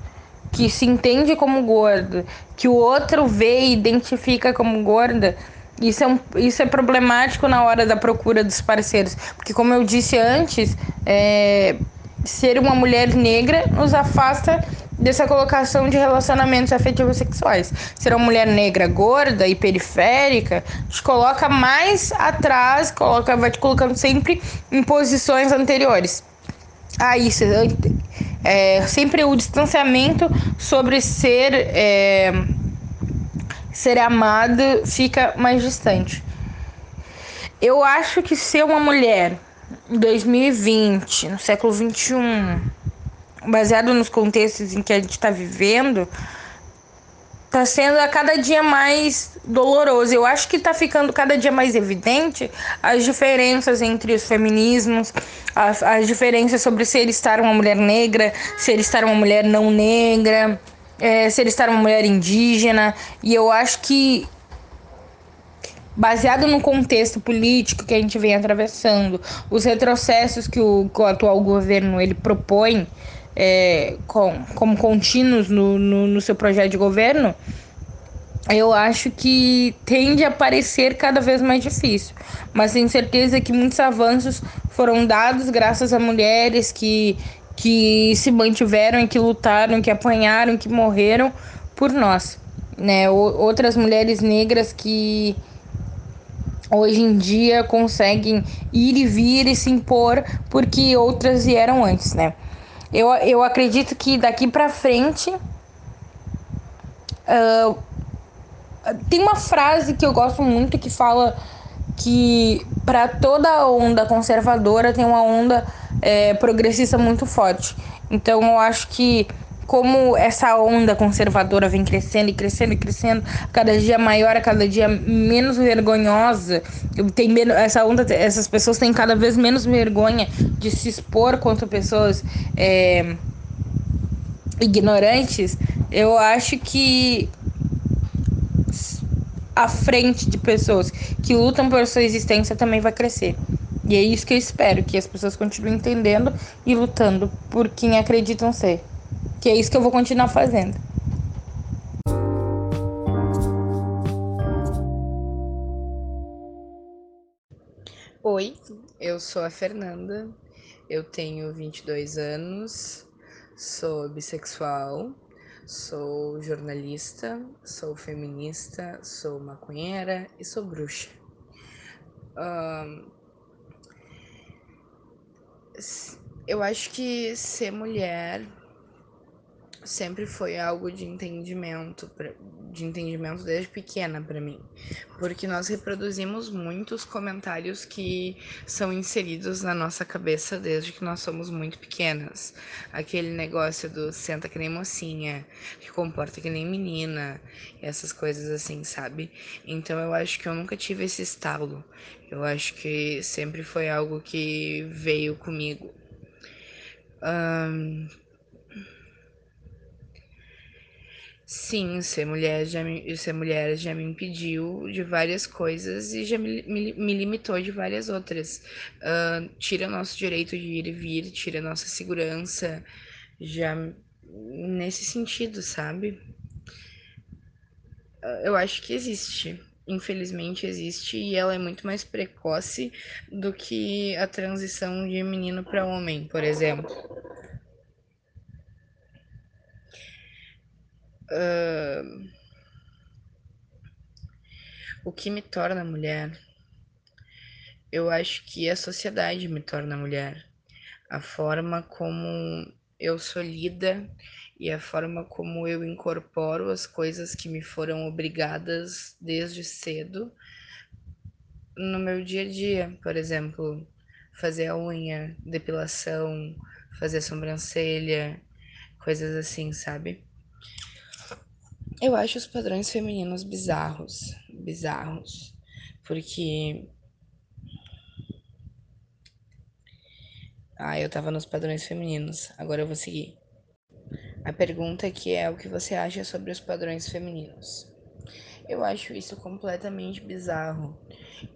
[SPEAKER 3] que se entende como gorda, que o outro vê e identifica como gorda, isso é, um, isso é problemático na hora da procura dos parceiros. Porque, como eu disse antes, é, ser uma mulher negra nos afasta dessa colocação de relacionamentos afetivos sexuais. Ser uma mulher negra gorda e periférica te coloca mais atrás, coloca, vai te colocando sempre em posições anteriores. Ah, isso. É, sempre o distanciamento sobre ser, é, ser amada fica mais distante. Eu acho que ser uma mulher 2020, no século 21, baseado nos contextos em que a gente está vivendo, está sendo a cada dia mais doloroso. Eu acho que está ficando cada dia mais evidente as diferenças entre os feminismos, as, as diferenças sobre ser estar uma mulher negra, ser estar uma mulher não negra, é, ser estar uma mulher indígena. E eu acho que baseado no contexto político que a gente vem atravessando, os retrocessos que o, que o atual governo ele propõe é, com, como contínuos no, no, no seu projeto de governo, eu acho que tende a parecer cada vez mais difícil. Mas tenho certeza que muitos avanços foram dados graças a mulheres que, que se mantiveram, que lutaram, que apanharam, que morreram por nós. Né? Outras mulheres negras que hoje em dia conseguem ir e vir e se impor porque outras vieram antes, né? Eu, eu acredito que daqui para frente. Uh, tem uma frase que eu gosto muito que fala que para toda onda conservadora tem uma onda é, progressista muito forte. Então eu acho que como essa onda conservadora vem crescendo e crescendo e crescendo, cada dia maior, cada dia menos vergonhosa. Tem menos, essa onda, essas pessoas têm cada vez menos vergonha de se expor contra pessoas é, ignorantes. Eu acho que a frente de pessoas que lutam por sua existência também vai crescer. E é isso que eu espero, que as pessoas continuem entendendo e lutando por quem acreditam ser. Que é isso que eu vou continuar fazendo.
[SPEAKER 4] Oi, eu sou a Fernanda, eu tenho 22 anos, sou bissexual, sou jornalista, sou feminista, sou maconheira e sou bruxa. Eu acho que ser mulher sempre foi algo de entendimento, de entendimento desde pequena para mim, porque nós reproduzimos muitos comentários que são inseridos na nossa cabeça desde que nós somos muito pequenas. Aquele negócio do senta que nem mocinha, que comporta que nem menina, essas coisas assim, sabe? Então eu acho que eu nunca tive esse estalo. Eu acho que sempre foi algo que veio comigo. Um, Sim, ser mulher já me, ser mulher já me impediu de várias coisas e já me, me, me limitou de várias outras. Uh, tira nosso direito de ir e vir, tira nossa segurança, já nesse sentido, sabe? Uh, eu acho que existe. Infelizmente existe e ela é muito mais precoce do que a transição de menino para homem, por exemplo. Uh, o que me torna mulher? Eu acho que a sociedade me torna mulher. A forma como eu sou lida e a forma como eu incorporo as coisas que me foram obrigadas desde cedo no meu dia a dia. Por exemplo, fazer a unha, depilação, fazer sobrancelha, coisas assim, sabe? Eu acho os padrões femininos bizarros, bizarros, porque Ah, eu tava nos padrões femininos. Agora eu vou seguir. A pergunta que é o que você acha sobre os padrões femininos. Eu acho isso completamente bizarro.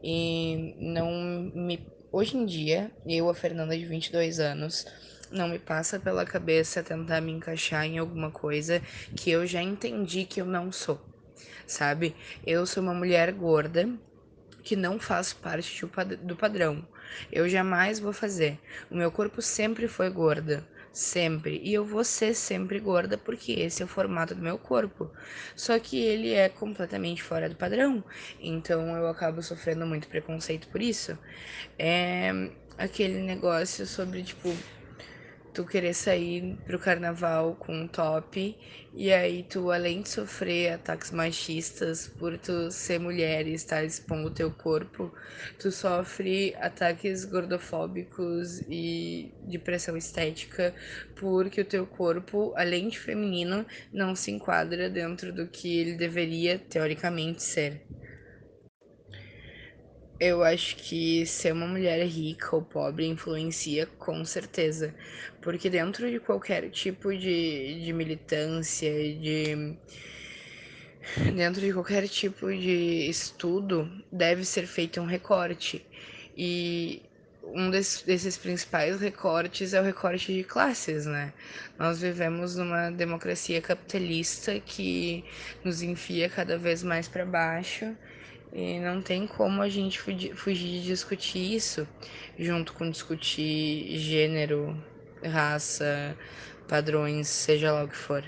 [SPEAKER 4] E não me. Hoje em dia, eu, a Fernanda de 22 anos, não me passa pela cabeça tentar me encaixar em alguma coisa que eu já entendi que eu não sou. Sabe? Eu sou uma mulher gorda que não faz parte do padrão. Eu jamais vou fazer. O meu corpo sempre foi gorda sempre. E eu vou ser sempre gorda porque esse é o formato do meu corpo. Só que ele é completamente fora do padrão. Então eu acabo sofrendo muito preconceito por isso. É aquele negócio sobre, tipo, tu querer sair pro carnaval com um top e aí tu, além de sofrer ataques machistas por tu ser mulher e estar expondo o teu corpo, tu sofre ataques gordofóbicos e de pressão estética porque o teu corpo, além de feminino, não se enquadra dentro do que ele deveria teoricamente ser. Eu acho que ser uma mulher rica ou pobre influencia com certeza, porque dentro de qualquer tipo de, de militância, de dentro de qualquer tipo de estudo, deve ser feito um recorte. E um desses, desses principais recortes é o recorte de classes, né? Nós vivemos numa democracia capitalista que nos enfia cada vez mais para baixo e não tem como a gente fugir de discutir isso, junto com discutir gênero, raça, padrões, seja lá o que for.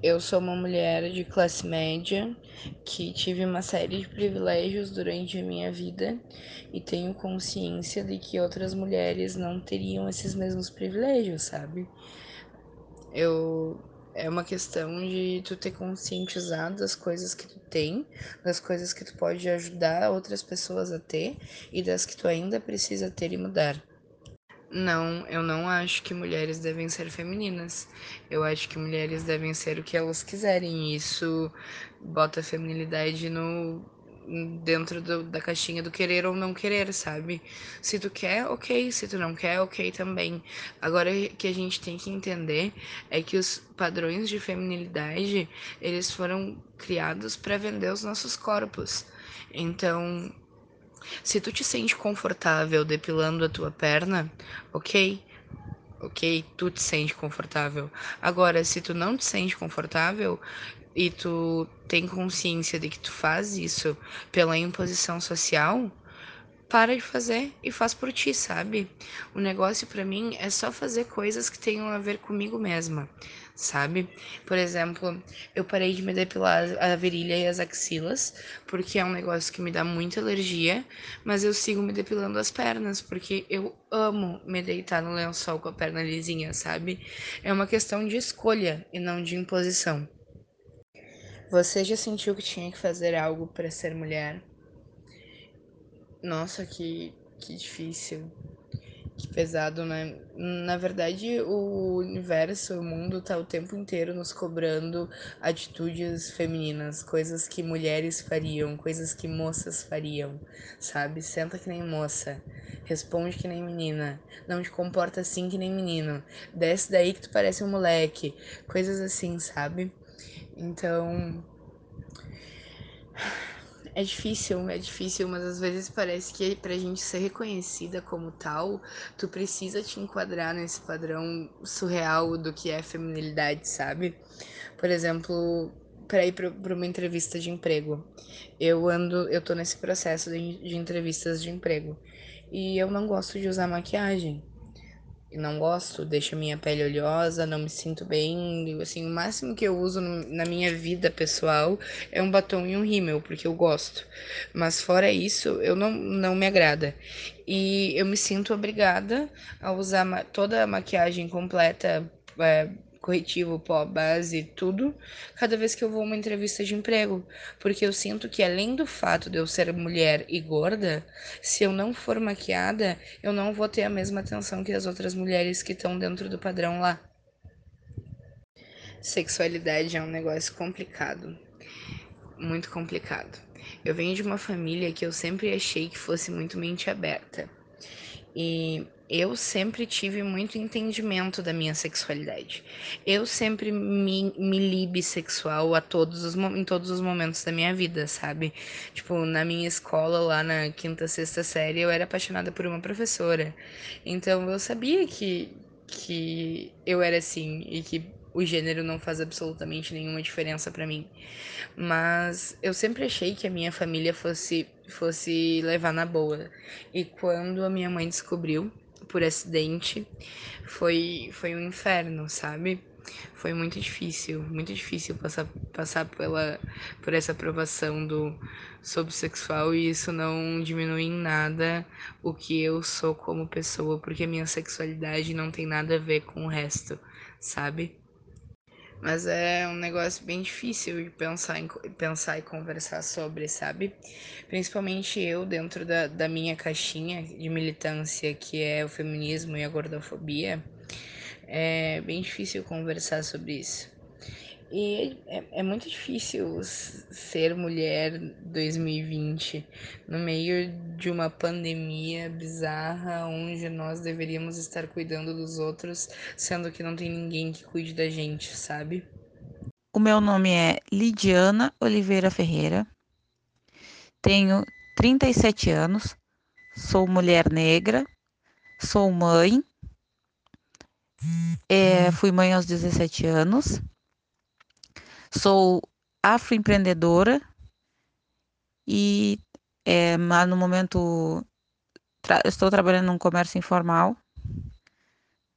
[SPEAKER 4] Eu sou uma mulher de classe média que tive uma série de privilégios durante a minha vida e tenho consciência de que outras mulheres não teriam esses mesmos privilégios, sabe? Eu é uma questão de tu ter conscientizado das coisas que tu tem, das coisas que tu pode ajudar outras pessoas a ter e das que tu ainda precisa ter e mudar. Não, eu não acho que mulheres devem ser femininas. Eu acho que mulheres devem ser o que elas quiserem. Isso bota a feminilidade no dentro do, da caixinha do querer ou não querer, sabe? Se tu quer, ok. Se tu não quer, ok também. Agora que a gente tem que entender é que os padrões de feminilidade, eles foram criados para vender os nossos corpos. Então, se tu te sente confortável depilando a tua perna, ok ok? Tu te sente confortável. Agora, se tu não te sente confortável, e tu tem consciência de que tu faz isso pela imposição social, para de fazer e faz por ti, sabe? O negócio para mim é só fazer coisas que tenham a ver comigo mesma, sabe? Por exemplo, eu parei de me depilar a virilha e as axilas, porque é um negócio que me dá muita alergia, mas eu sigo me depilando as pernas, porque eu amo me deitar no lençol com a perna lisinha, sabe? É uma questão de escolha e não de imposição. Você já sentiu que tinha que fazer algo para ser mulher? Nossa, que, que difícil. Que pesado, né? Na verdade, o universo, o mundo tá o tempo inteiro nos cobrando atitudes femininas, coisas que mulheres fariam, coisas que moças fariam, sabe? Senta que nem moça, responde que nem menina, não te comporta assim que nem menino, desce daí que tu parece um moleque, coisas assim, sabe? Então. É difícil, é difícil, mas às vezes parece que pra gente ser reconhecida como tal, tu precisa te enquadrar nesse padrão surreal do que é feminilidade, sabe? Por exemplo, para ir para uma entrevista de emprego. Eu ando, eu tô nesse processo de, de entrevistas de emprego e eu não gosto de usar maquiagem. Não gosto, deixa minha pele oleosa, não me sinto bem. Assim, o máximo que eu uso na minha vida pessoal é um batom e um rímel, porque eu gosto. Mas fora isso, eu não, não me agrada. E eu me sinto obrigada a usar toda a maquiagem completa. É, corretivo, pó, base, tudo, cada vez que eu vou a uma entrevista de emprego. Porque eu sinto que, além do fato de eu ser mulher e gorda, se eu não for maquiada, eu não vou ter a mesma atenção que as outras mulheres que estão dentro do padrão lá. Sexualidade é um negócio complicado. Muito complicado. Eu venho de uma família que eu sempre achei que fosse muito mente aberta. E eu sempre tive muito entendimento da minha sexualidade. Eu sempre me, me li bissexual a todos os, em todos os momentos da minha vida, sabe? Tipo, na minha escola, lá na quinta, sexta série, eu era apaixonada por uma professora. Então eu sabia que, que eu era assim e que o gênero não faz absolutamente nenhuma diferença para mim. Mas eu sempre achei que a minha família fosse fosse levar na boa. E quando a minha mãe descobriu por acidente, foi foi um inferno, sabe? Foi muito difícil, muito difícil passar, passar pela, por essa aprovação do sobre e isso não diminui em nada o que eu sou como pessoa, porque a minha sexualidade não tem nada a ver com o resto, sabe? Mas é um negócio bem difícil de pensar, em, pensar e conversar sobre, sabe? Principalmente eu, dentro da, da minha caixinha de militância, que é o feminismo e a gordofobia, é bem difícil conversar sobre isso. E é, é, muito difícil ser mulher 2020 no meio de uma pandemia bizarra onde nós deveríamos estar cuidando dos outros, sendo que não tem ninguém que cuide da gente, sabe?
[SPEAKER 5] O meu nome é Lidiana Oliveira Ferreira, tenho 37 anos, sou mulher negra, sou mãe, é, fui mãe aos 17 anos Sou afroempreendedora e é, no momento tra estou trabalhando num comércio informal,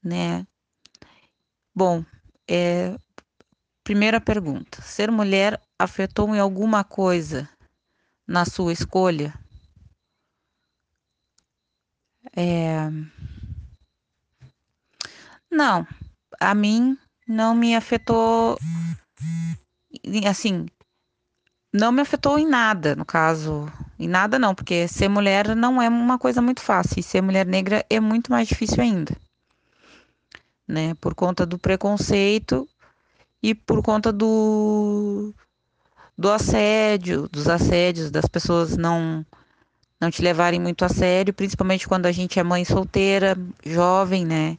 [SPEAKER 5] né? Bom, é, primeira pergunta: ser mulher afetou em alguma coisa na sua escolha? É... Não, a mim não me afetou assim, não me afetou em nada, no caso. Em nada não, porque ser mulher não é uma coisa muito fácil. E ser mulher negra é muito mais difícil ainda. Né? Por conta do preconceito e por conta do do assédio, dos assédios, das pessoas não não te levarem muito a sério, principalmente quando a gente é mãe solteira, jovem, né?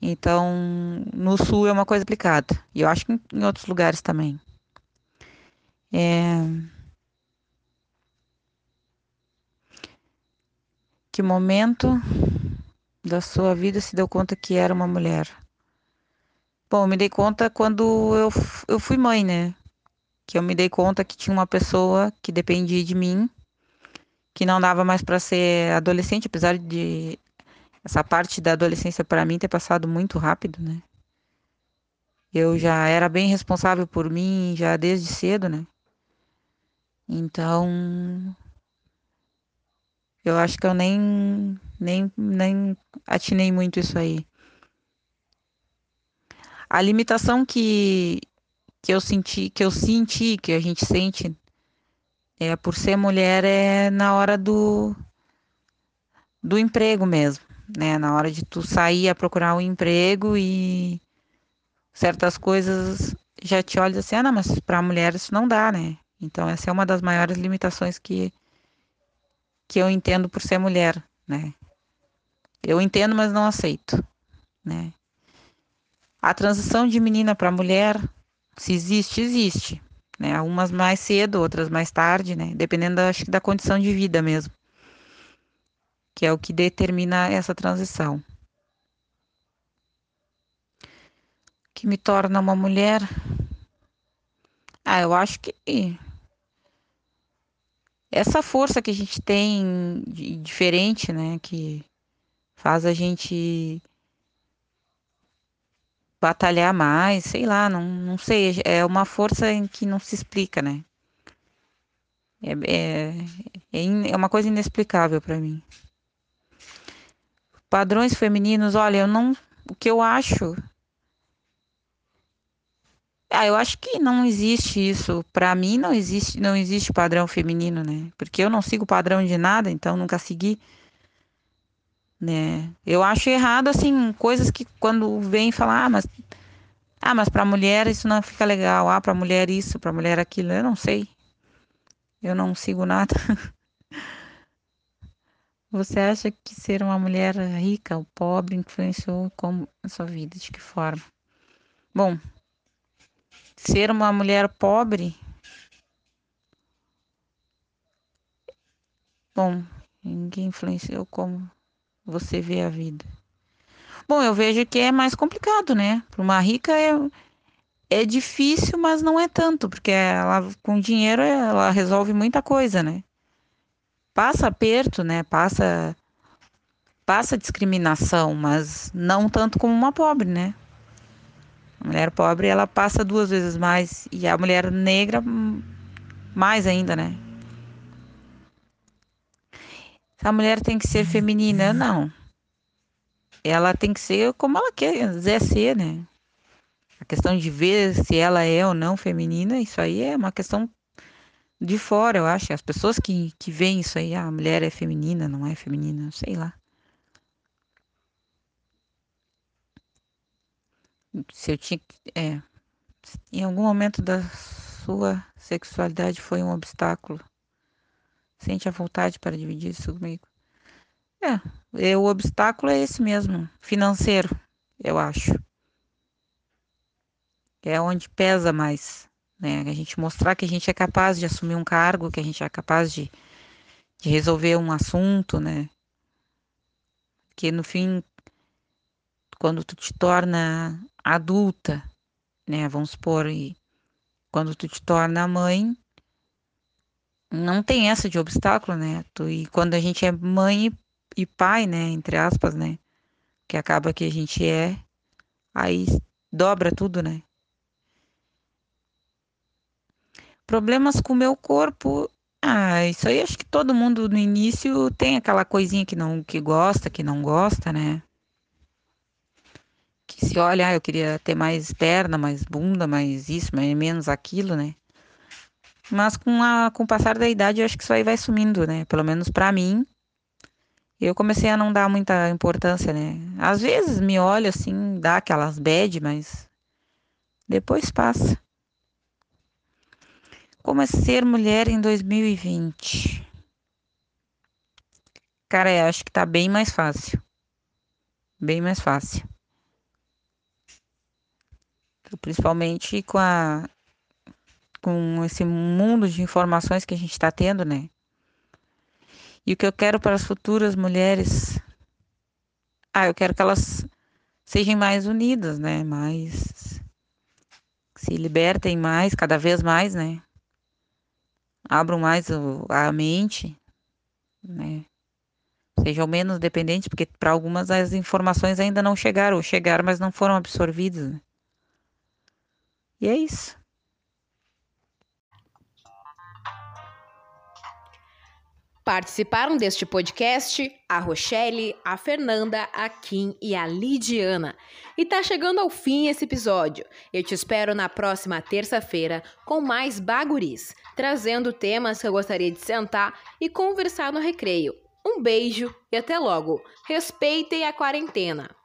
[SPEAKER 5] Então, no sul é uma coisa aplicada. E eu acho que em outros lugares também. É... Que momento da sua vida se deu conta que era uma mulher? Bom, me dei conta quando eu, eu fui mãe, né? Que eu me dei conta que tinha uma pessoa que dependia de mim, que não dava mais para ser adolescente, apesar de essa parte da adolescência para mim ter passado muito rápido, né? Eu já era bem responsável por mim já desde cedo, né? Então, eu acho que eu nem nem nem atinei muito isso aí. A limitação que que eu senti, que eu senti, que a gente sente é por ser mulher é na hora do do emprego mesmo né? Na hora de tu sair a procurar um emprego e certas coisas já te olham assim, ah, não, mas para mulher isso não dá, né? Então essa é uma das maiores limitações que que eu entendo por ser mulher, né? Eu entendo, mas não aceito, né? A transição de menina para mulher, se existe, existe, né? Umas mais cedo, outras mais tarde, né? Dependendo, acho que da condição de vida mesmo que é o que determina essa transição. Que me torna uma mulher. Ah, eu acho que essa força que a gente tem diferente, né, que faz a gente batalhar mais, sei lá, não, não sei, é uma força em que não se explica, né? É, é, é, é uma coisa inexplicável para mim. Padrões femininos, olha, eu não, o que eu acho ah, eu acho que não existe isso. Para mim não existe, não existe padrão feminino, né? Porque eu não sigo padrão de nada, então nunca segui, né? Eu acho errado assim coisas que quando vem falar, ah, mas ah, mas para mulher isso não fica legal. Ah, para mulher isso, para mulher aquilo, eu não sei. Eu não sigo nada. Você acha que ser uma mulher rica ou pobre influenciou como a sua vida? De que forma? Bom, ser uma mulher pobre. Bom, ninguém influenciou como você vê a vida. Bom, eu vejo que é mais complicado, né? Para uma rica é, é difícil, mas não é tanto, porque ela com dinheiro ela resolve muita coisa, né? Passa aperto, né? Passa passa discriminação, mas não tanto como uma pobre, né? A mulher pobre, ela passa duas vezes mais. E a mulher negra, mais ainda, né? A mulher tem que ser feminina, não. Ela tem que ser como ela quiser ser, né? A questão de ver se ela é ou não feminina, isso aí é uma questão de fora, eu acho. As pessoas que, que veem isso aí, ah, a mulher é feminina, não é feminina, sei lá. se eu tinha é, em algum momento da sua sexualidade foi um obstáculo. Sente a vontade para dividir isso comigo. É, é, o obstáculo é esse mesmo, financeiro, eu acho. É onde pesa mais, né? A gente mostrar que a gente é capaz de assumir um cargo, que a gente é capaz de, de resolver um assunto, né? Que no fim, quando tu te torna adulta, né? Vamos supor, e quando tu te torna mãe, não tem essa de obstáculo, né? Tu, e quando a gente é mãe e pai, né? Entre aspas, né? Que acaba que a gente é, aí dobra tudo, né? Problemas com o meu corpo. Ah, isso aí acho que todo mundo no início tem aquela coisinha que não que gosta, que não gosta, né? que se olha, ah, eu queria ter mais perna, mais bunda, mais isso, mais menos aquilo, né? Mas com, a, com o passar da idade, eu acho que isso aí vai sumindo, né? Pelo menos para mim, eu comecei a não dar muita importância, né? Às vezes me olho assim, dá aquelas bad, mas depois passa. Como é ser mulher em 2020? Cara, eu acho que tá bem mais fácil. Bem mais fácil principalmente com a com esse mundo de informações que a gente está tendo, né? E o que eu quero para as futuras mulheres, ah, eu quero que elas sejam mais unidas, né? Mais se libertem mais, cada vez mais, né? Abram mais a mente, né? Sejam menos dependentes, porque para algumas as informações ainda não chegaram, ou chegaram, mas não foram absorvidas. Né? E é isso.
[SPEAKER 1] Participaram deste podcast a Rochelle, a Fernanda, a Kim e a Lidiana. E tá chegando ao fim esse episódio. Eu te espero na próxima terça-feira com mais baguris, trazendo temas que eu gostaria de sentar e conversar no recreio. Um beijo e até logo. Respeitem a quarentena.